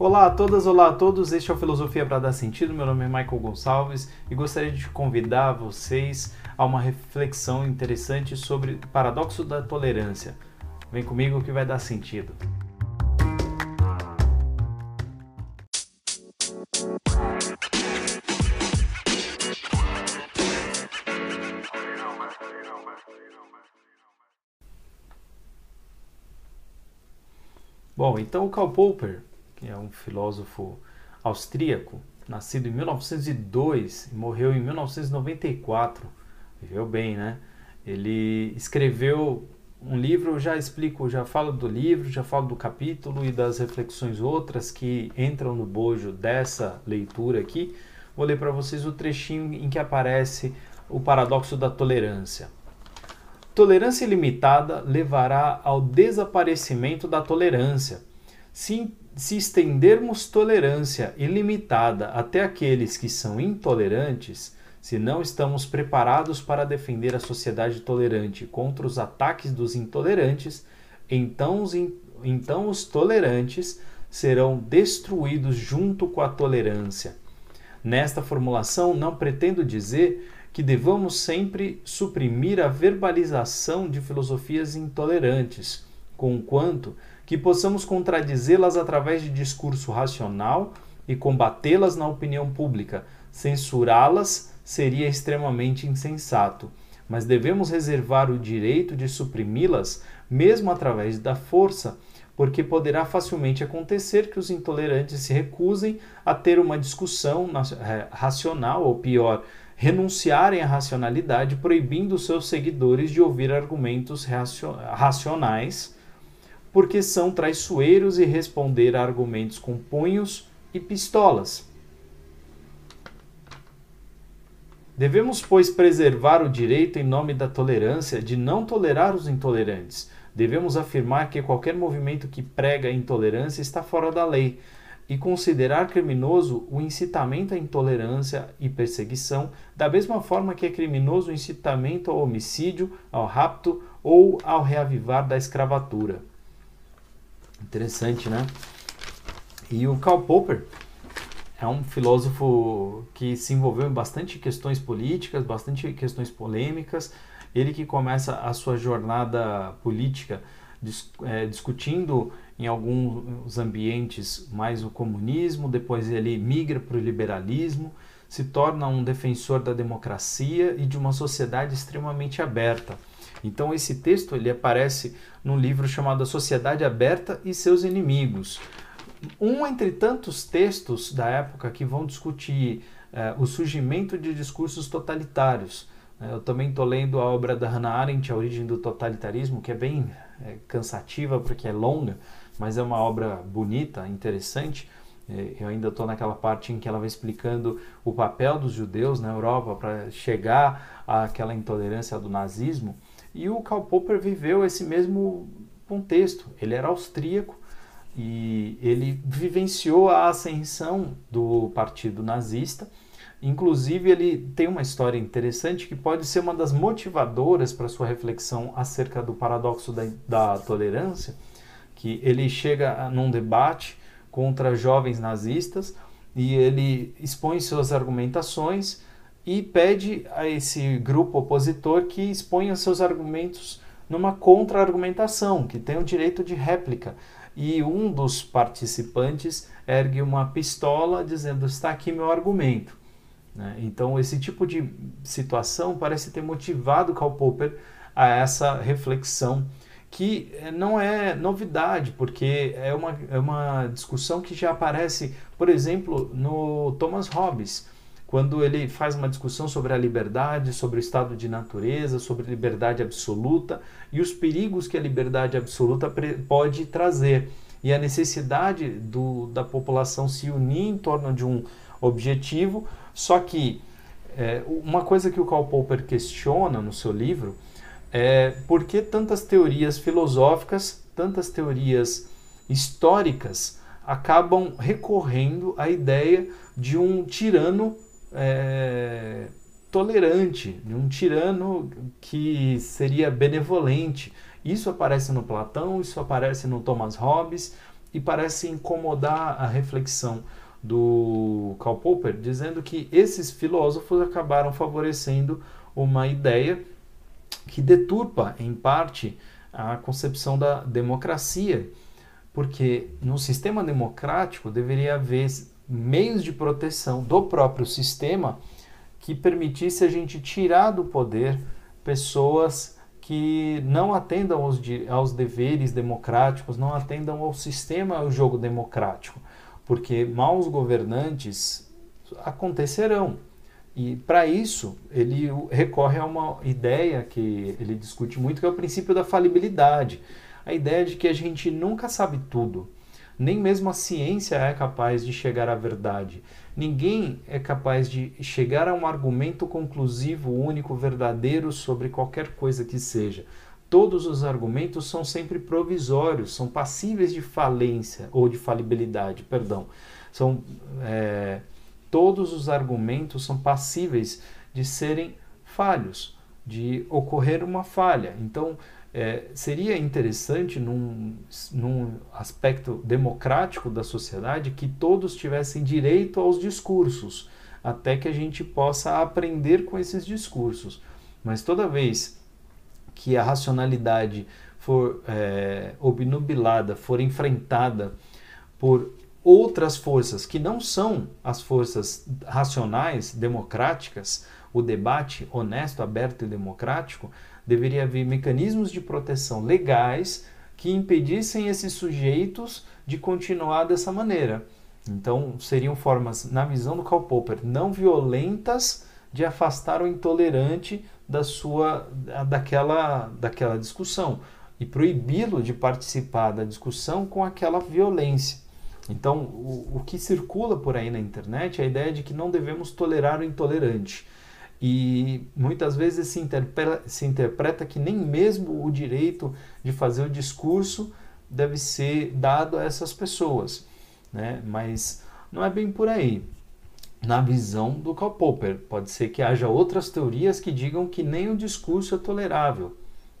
Olá a todas, olá a todos. Este é o Filosofia para Dar Sentido. Meu nome é Michael Gonçalves e gostaria de convidar vocês a uma reflexão interessante sobre o paradoxo da tolerância. Vem comigo que vai dar sentido. Bom, então o Karl Popper, que é um filósofo austríaco, nascido em 1902 e morreu em 1994, viveu bem, né? Ele escreveu um livro, eu já explico, já falo do livro, já falo do capítulo e das reflexões outras que entram no bojo dessa leitura aqui. Vou ler para vocês o trechinho em que aparece o paradoxo da tolerância. Tolerância ilimitada levará ao desaparecimento da tolerância. Se, se estendermos tolerância ilimitada até aqueles que são intolerantes, se não estamos preparados para defender a sociedade tolerante contra os ataques dos intolerantes, então os, então os tolerantes serão destruídos junto com a tolerância. Nesta formulação, não pretendo dizer que devamos sempre suprimir a verbalização de filosofias intolerantes, conquanto que possamos contradizê-las através de discurso racional e combatê-las na opinião pública. Censurá-las seria extremamente insensato, mas devemos reservar o direito de suprimi-las, mesmo através da força, porque poderá facilmente acontecer que os intolerantes se recusem a ter uma discussão eh, racional, ou pior, renunciarem à racionalidade, proibindo seus seguidores de ouvir argumentos racionais, porque são traiçoeiros e responder a argumentos com punhos e pistolas. Devemos, pois, preservar o direito em nome da tolerância de não tolerar os intolerantes. Devemos afirmar que qualquer movimento que prega a intolerância está fora da lei, e considerar criminoso o incitamento à intolerância e perseguição, da mesma forma que é criminoso o incitamento ao homicídio, ao rapto ou ao reavivar da escravatura. Interessante, né? E o Karl Popper é um filósofo que se envolveu em bastante questões políticas, bastante questões polêmicas. Ele que começa a sua jornada política dis, é, discutindo em alguns ambientes mais o comunismo, depois ele migra para o liberalismo, se torna um defensor da democracia e de uma sociedade extremamente aberta. Então esse texto ele aparece num livro chamado A Sociedade Aberta e seus Inimigos. Um entre tantos textos da época que vão discutir eh, o surgimento de discursos totalitários. Eu também estou lendo a obra da Hannah Arendt, A Origem do Totalitarismo, que é bem é, cansativa porque é longa, mas é uma obra bonita, interessante. É, eu ainda estou naquela parte em que ela vai explicando o papel dos judeus na Europa para chegar àquela intolerância do nazismo. E o Karl Popper viveu esse mesmo contexto. Ele era austríaco e ele vivenciou a ascensão do partido nazista Inclusive, ele tem uma história interessante que pode ser uma das motivadoras para sua reflexão acerca do paradoxo da, da tolerância, que ele chega num debate contra jovens nazistas e ele expõe suas argumentações e pede a esse grupo opositor que exponha seus argumentos numa contra-argumentação, que tem o direito de réplica. E um dos participantes ergue uma pistola dizendo: Está aqui meu argumento. Né? Então, esse tipo de situação parece ter motivado Karl Popper a essa reflexão, que eh, não é novidade, porque é uma, é uma discussão que já aparece, por exemplo, no Thomas Hobbes, quando ele faz uma discussão sobre a liberdade, sobre o estado de natureza, sobre liberdade absoluta e os perigos que a liberdade absoluta pode trazer. E a necessidade do, da população se unir em torno de um objetivo. Só que é, uma coisa que o Karl Popper questiona no seu livro é por que tantas teorias filosóficas, tantas teorias históricas acabam recorrendo à ideia de um tirano é, tolerante, de um tirano que seria benevolente. Isso aparece no Platão, isso aparece no Thomas Hobbes, e parece incomodar a reflexão do Karl Popper, dizendo que esses filósofos acabaram favorecendo uma ideia que deturpa, em parte, a concepção da democracia, porque no sistema democrático deveria haver meios de proteção do próprio sistema que permitisse a gente tirar do poder pessoas que não atendam aos, aos deveres democráticos, não atendam ao sistema, ao jogo democrático, porque maus governantes acontecerão. E para isso, ele recorre a uma ideia que ele discute muito, que é o princípio da falibilidade. A ideia de que a gente nunca sabe tudo. Nem mesmo a ciência é capaz de chegar à verdade. Ninguém é capaz de chegar a um argumento conclusivo, único, verdadeiro sobre qualquer coisa que seja. Todos os argumentos são sempre provisórios, são passíveis de falência ou de falibilidade, perdão. São é, todos os argumentos são passíveis de serem falhos, de ocorrer uma falha. Então, é, seria interessante, num, num aspecto democrático da sociedade, que todos tivessem direito aos discursos, até que a gente possa aprender com esses discursos. Mas toda vez que a racionalidade for é, obnubilada, for enfrentada por outras forças que não são as forças racionais, democráticas, o debate honesto, aberto e democrático, deveria haver mecanismos de proteção legais que impedissem esses sujeitos de continuar dessa maneira. Então, seriam formas, na visão do Karl Popper, não violentas de afastar o intolerante da sua daquela daquela discussão e proibi-lo de participar da discussão com aquela violência. Então, o, o que circula por aí na internet é a ideia de que não devemos tolerar o intolerante. E muitas vezes se interpreta, se interpreta que nem mesmo o direito de fazer o discurso deve ser dado a essas pessoas. Né? Mas não é bem por aí. Na visão do Karl Popper, pode ser que haja outras teorias que digam que nem o discurso é tolerável.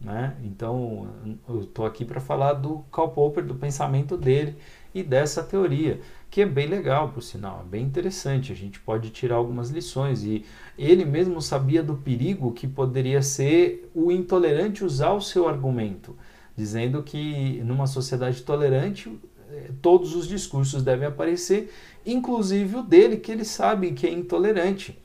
Né? Então, eu estou aqui para falar do Karl Popper, do pensamento dele e dessa teoria que é bem legal, por sinal, é bem interessante. A gente pode tirar algumas lições. E ele mesmo sabia do perigo que poderia ser o intolerante usar o seu argumento, dizendo que numa sociedade tolerante eh, todos os discursos devem aparecer, inclusive o dele, que ele sabe que é intolerante.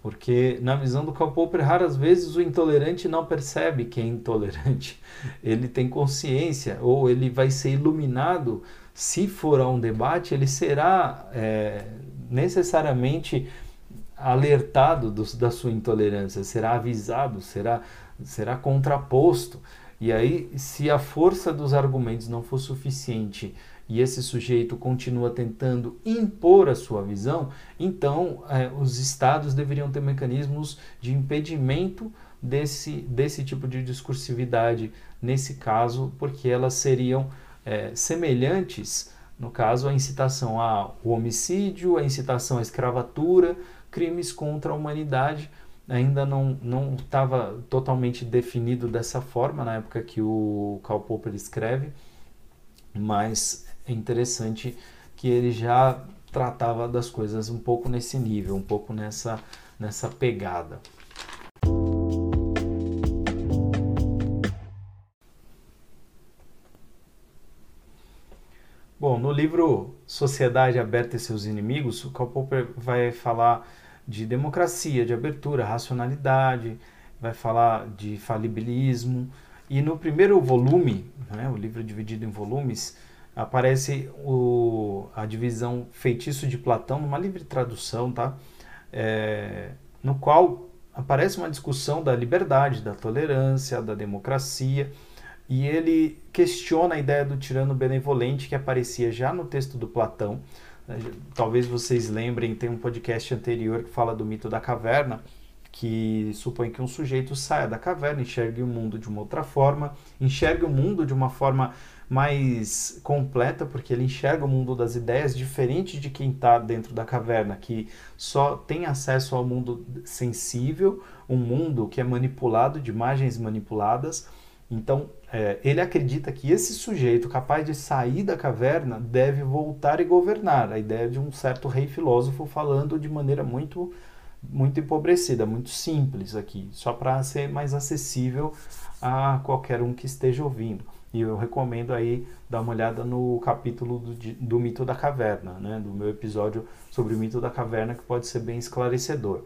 Porque na visão do Karl Popper, raras vezes o intolerante não percebe que é intolerante. Ele tem consciência ou ele vai ser iluminado se for a um debate, ele será é, necessariamente alertado do, da sua intolerância, será avisado, será, será contraposto. E aí, se a força dos argumentos não for suficiente e esse sujeito continua tentando impor a sua visão, então é, os estados deveriam ter mecanismos de impedimento desse, desse tipo de discursividade, nesse caso, porque elas seriam é, semelhantes, no caso, a incitação ao homicídio, a incitação à escravatura, crimes contra a humanidade. Ainda não estava totalmente definido dessa forma na época que o Karl Popper escreve, mas é interessante que ele já tratava das coisas um pouco nesse nível, um pouco nessa, nessa pegada. Bom, no livro Sociedade Aberta e Seus Inimigos, o Karl Popper vai falar de democracia, de abertura, racionalidade, vai falar de falibilismo. E no primeiro volume, né, o livro dividido em volumes, aparece o, a divisão Feitiço de Platão, numa livre tradução, tá? É, no qual aparece uma discussão da liberdade, da tolerância, da democracia e ele questiona a ideia do tirano benevolente que aparecia já no texto do Platão. Talvez vocês lembrem, tem um podcast anterior que fala do mito da caverna, que supõe que um sujeito saia da caverna, enxergue o mundo de uma outra forma, enxergue o mundo de uma forma mais completa, porque ele enxerga o mundo das ideias diferente de quem está dentro da caverna, que só tem acesso ao mundo sensível, um mundo que é manipulado, de imagens manipuladas, Então, é, ele acredita que esse sujeito capaz de sair da caverna deve voltar e governar. A ideia de um certo rei filósofo falando de maneira muito muito empobrecida, muito simples aqui, só para ser mais acessível a qualquer um que esteja ouvindo. E eu recomendo aí dar uma olhada no capítulo do, do mito da caverna, né, do meu episódio sobre o mito da caverna, que pode ser bem esclarecedor.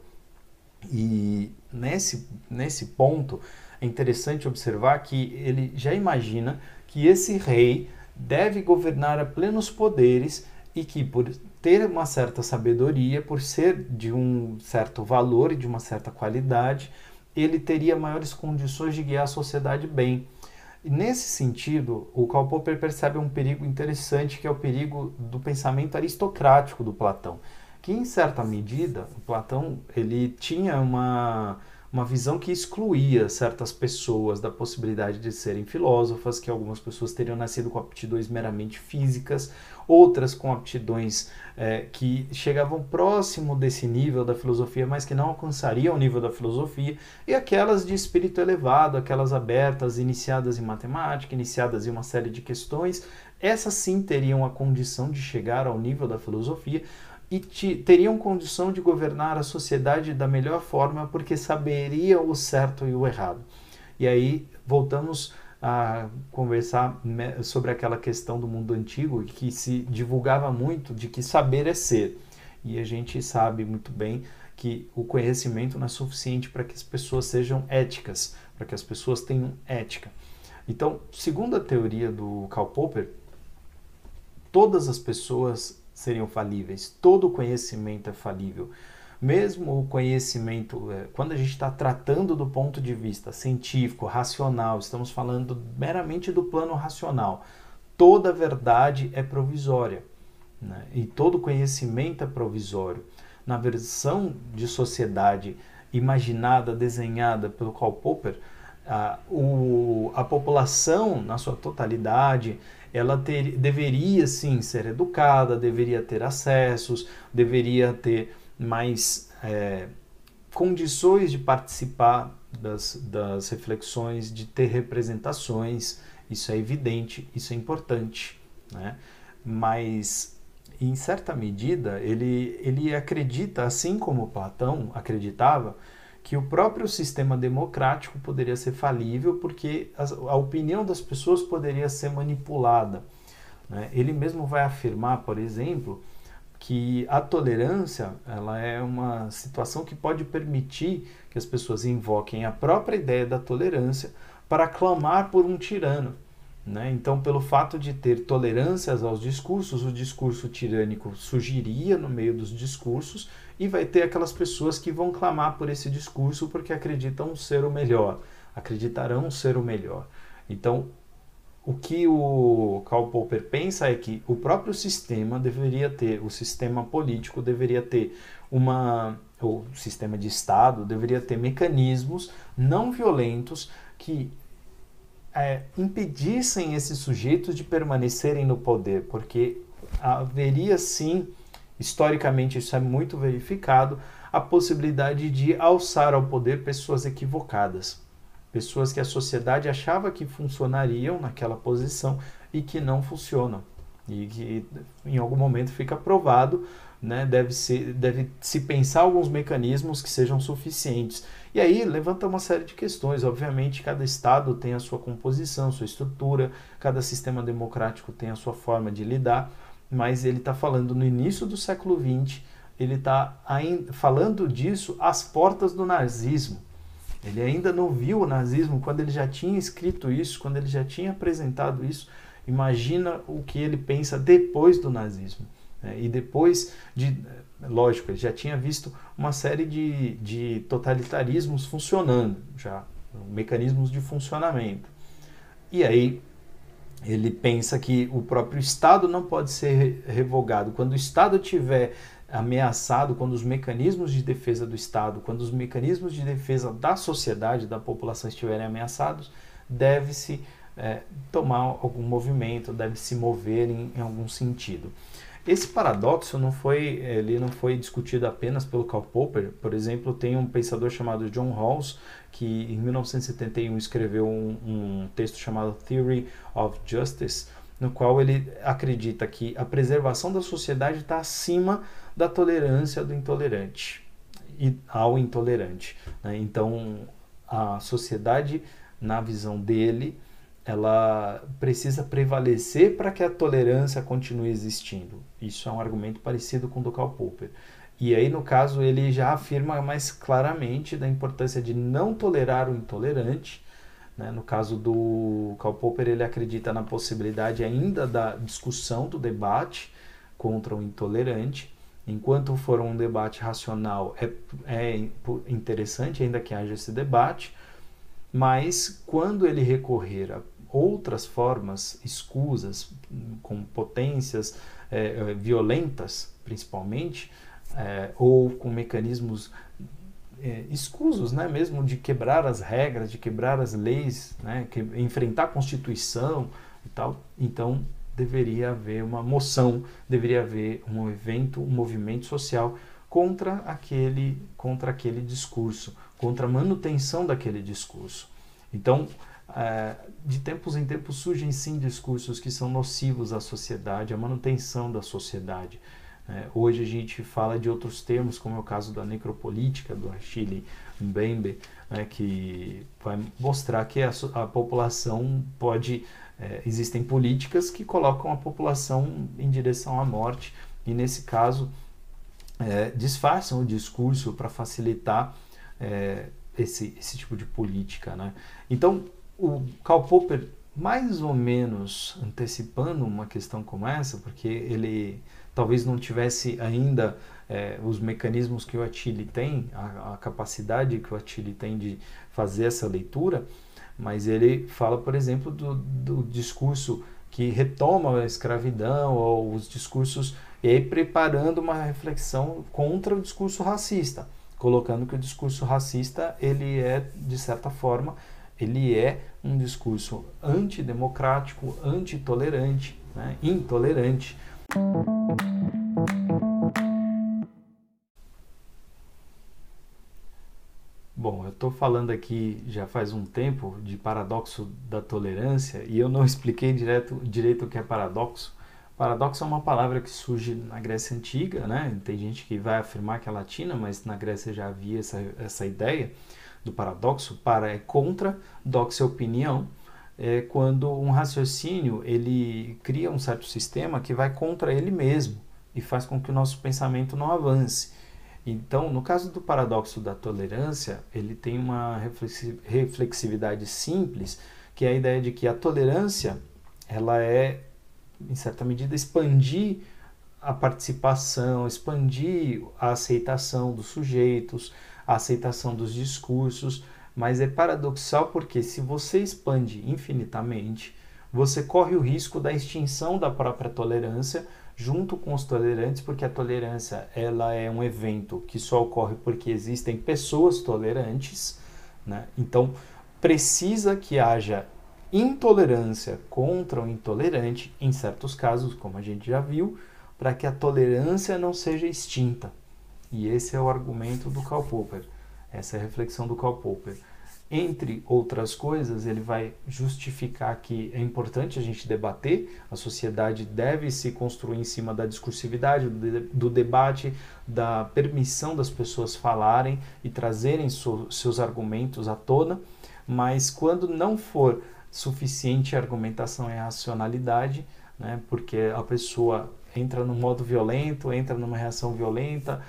E nesse, nesse ponto é interessante observar que ele já imagina que esse rei deve governar a plenos poderes e que por ter uma certa sabedoria, por ser de um certo valor e de uma certa qualidade, ele teria maiores condições de guiar a sociedade bem. Nesse sentido, o Karl Popper percebe um perigo interessante, que é o perigo do pensamento aristocrático do Platão, que em certa medida, o Platão ele tinha uma uma visão que excluía certas pessoas da possibilidade de serem filósofas, que algumas pessoas teriam nascido com aptidões meramente físicas, outras com aptidões é, que chegavam próximo desse nível da filosofia, mas que não alcançariam o nível da filosofia, e aquelas de espírito elevado, aquelas abertas, iniciadas em matemática, iniciadas em uma série de questões, essas sim teriam a condição de chegar ao nível da filosofia, e te, teriam condição de governar a sociedade da melhor forma porque saberiam o certo e o errado. E aí voltamos a conversar sobre aquela questão do mundo antigo que se divulgava muito de que saber é ser. E a gente sabe muito bem que o conhecimento não é suficiente para que as pessoas sejam éticas, para que as pessoas tenham ética. Então, segundo a teoria do Karl Popper, todas as pessoas seriam falíveis. Todo conhecimento é falível. Mesmo o conhecimento, é, quando a gente está tratando do ponto de vista científico, racional, estamos falando meramente do plano racional, toda verdade é provisória. Né? E todo conhecimento é provisório. Na versão de sociedade imaginada, desenhada pelo Karl Popper, a, o, a população, na sua totalidade, ela ter, deveria sim ser educada, deveria ter acessos, deveria ter mais é, condições de participar das, das reflexões, de ter representações. Isso é evidente, isso é importante, né? Mas em certa medida ele, ele acredita, assim como Platão acreditava, que o próprio sistema democrático poderia ser falível porque a, a opinião das pessoas poderia ser manipulada. Né? Ele mesmo vai afirmar, por exemplo, que a tolerância ela é uma situação que pode permitir que as pessoas invoquem a própria ideia da tolerância para clamar por um tirano. Né? Então, pelo fato de ter tolerâncias aos discursos, o discurso tirânico surgiria no meio dos discursos e vai ter aquelas pessoas que vão clamar por esse discurso porque acreditam ser o melhor, acreditarão ser o melhor. Então, o que o Karl Popper pensa é que o próprio sistema deveria ter, o sistema político deveria ter uma, o sistema de Estado deveria ter mecanismos não violentos que é, impedissem esses sujeitos de permanecerem no poder, porque haveria sim, historicamente isso é muito verificado, a possibilidade de alçar ao poder pessoas equivocadas, pessoas que a sociedade achava que funcionariam naquela posição e que não funcionam e que em algum momento fica provado, né, deve, ser, deve se pensar alguns mecanismos que sejam suficientes. E aí levanta uma série de questões. Obviamente, cada Estado tem a sua composição, sua estrutura, cada sistema democrático tem a sua forma de lidar, mas ele está falando no início do século XX, ele está falando disso às portas do nazismo. Ele ainda não viu o nazismo quando ele já tinha escrito isso, quando ele já tinha apresentado isso. Imagina o que ele pensa depois do nazismo. Né? E depois de lógico, ele já tinha visto uma série de, de totalitarismos funcionando, já mecanismos de funcionamento. E aí ele pensa que o próprio Estado não pode ser revogado. Quando o Estado tiver ameaçado, quando os mecanismos de defesa do Estado, quando os mecanismos de defesa da sociedade, da população estiverem ameaçados, deve-se é, tomar algum movimento, deve se mover em, em algum sentido. Esse paradoxo não foi, ele não foi discutido apenas pelo Karl Popper. Por exemplo, tem um pensador chamado John Rawls que em 1971 escreveu um, um texto chamado Theory of Justice, no qual ele acredita que a preservação da sociedade está acima da tolerância do intolerante e ao intolerante. Né? Então, a sociedade, na visão dele, ela precisa prevalecer para que a tolerância continue existindo. Isso é um argumento parecido com o do Karl Popper. E aí, no caso, ele já afirma mais claramente da importância de não tolerar o intolerante. Né? No caso do Karl Popper, ele acredita na possibilidade ainda da discussão, do debate contra o intolerante. Enquanto for um debate racional, é, é interessante ainda que haja esse debate, mas quando ele recorrer a outras formas escusas, com potências é, violentas, principalmente, é, ou com mecanismos é, escusos, né, mesmo de quebrar as regras, de quebrar as leis, né, que, enfrentar a Constituição e tal, então deveria haver uma moção, deveria haver um evento, um movimento social contra aquele, contra aquele discurso, contra a manutenção daquele discurso. Então, é, de tempos em tempos surgem sim discursos que são nocivos à sociedade, à manutenção da sociedade. É, hoje a gente fala de outros termos, como é o caso da necropolítica, do Achille Mbembe, né, que vai mostrar que a, a população pode. É, existem políticas que colocam a população em direção à morte, e nesse caso é, disfarçam o discurso para facilitar é, esse, esse tipo de política. Né? Então, o Karl Popper, mais ou menos antecipando uma questão como essa, porque ele talvez não tivesse ainda é, os mecanismos que o Attili tem, a, a, capacidade que o Attili tem de fazer essa leitura, mas ele fala, por exemplo, do, do discurso que retoma a escravidão ou os discursos e aí preparando uma reflexão contra o discurso racista, colocando que o discurso racista ele é de certa forma ele é um discurso antidemocrático, antitolerante, né, intolerante. Bom, eu estou falando aqui já faz um tempo de paradoxo da tolerância e eu não expliquei direto, direito o que é paradoxo. Paradoxo é uma palavra que surge na Grécia Antiga, né? Tem gente que vai afirmar que é latina, mas na Grécia já havia essa, essa ideia do paradoxo. Para é contra, dox é opinião, é quando um raciocínio ele cria um certo sistema que vai contra ele mesmo e faz com que o nosso pensamento não avance. Então, no caso do paradoxo da tolerância, ele tem uma reflexividade simples, que é a ideia de que a tolerância ela é, em certa medida, expandir a participação, expandir a aceitação dos sujeitos, a aceitação dos discursos, mas é paradoxal porque se você expande infinitamente, você corre o risco da extinção da própria tolerância junto com os tolerantes, porque a tolerância ela é um evento que só ocorre porque existem pessoas tolerantes, né? Então precisa que haja intolerância contra o intolerante em certos casos, como a gente já viu, para que a tolerância não seja extinta. E esse é o argumento do Karl Popper, essa é a reflexão do Karl Popper. Entre outras coisas, ele vai justificar que é importante a gente debater, a sociedade deve se construir em cima da discursividade, do, debate, da permissão das pessoas falarem e trazerem seus argumentos à tona, mas quando não for suficiente a argumentação e a racionalidade, né, porque a pessoa entra no modo violento, entra numa reação violenta,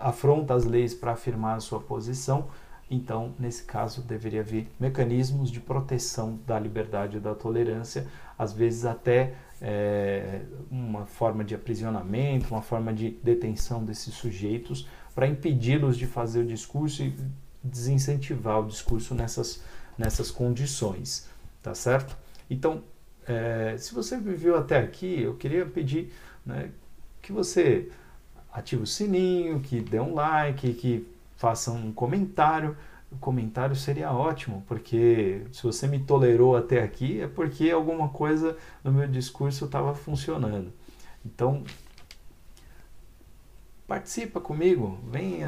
afronta as leis para afirmar a sua posição. Então, nesse caso, deveria haver mecanismos de proteção da liberdade e da tolerância, às vezes até é, uma forma de aprisionamento, uma forma de detenção desses sujeitos, para impedi-los de fazer o discurso e desincentivar o discurso nessas, nessas condições, tá certo? Então, é, se você viveu até aqui, eu queria pedir né, que você ative o sininho, que dê um like, que faça um comentário. O comentário seria ótimo, porque se você me tolerou até aqui é porque alguma coisa no meu discurso estava funcionando. Então, participa comigo, vem,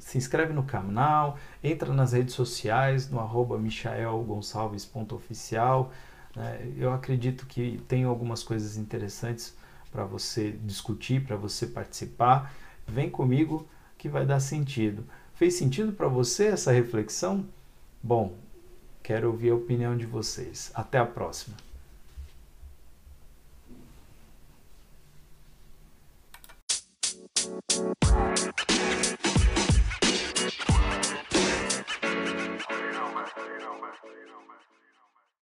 se inscreve no canal, entra nas redes sociais, no arroba michaelgonçalves.oficial. Né? Eu acredito que tem algumas coisas interessantes para você discutir, para você participar. Vem comigo que vai dar sentido. Fez sentido para você essa reflexão? Bom, quero ouvir a opinião de vocês. Até a próxima.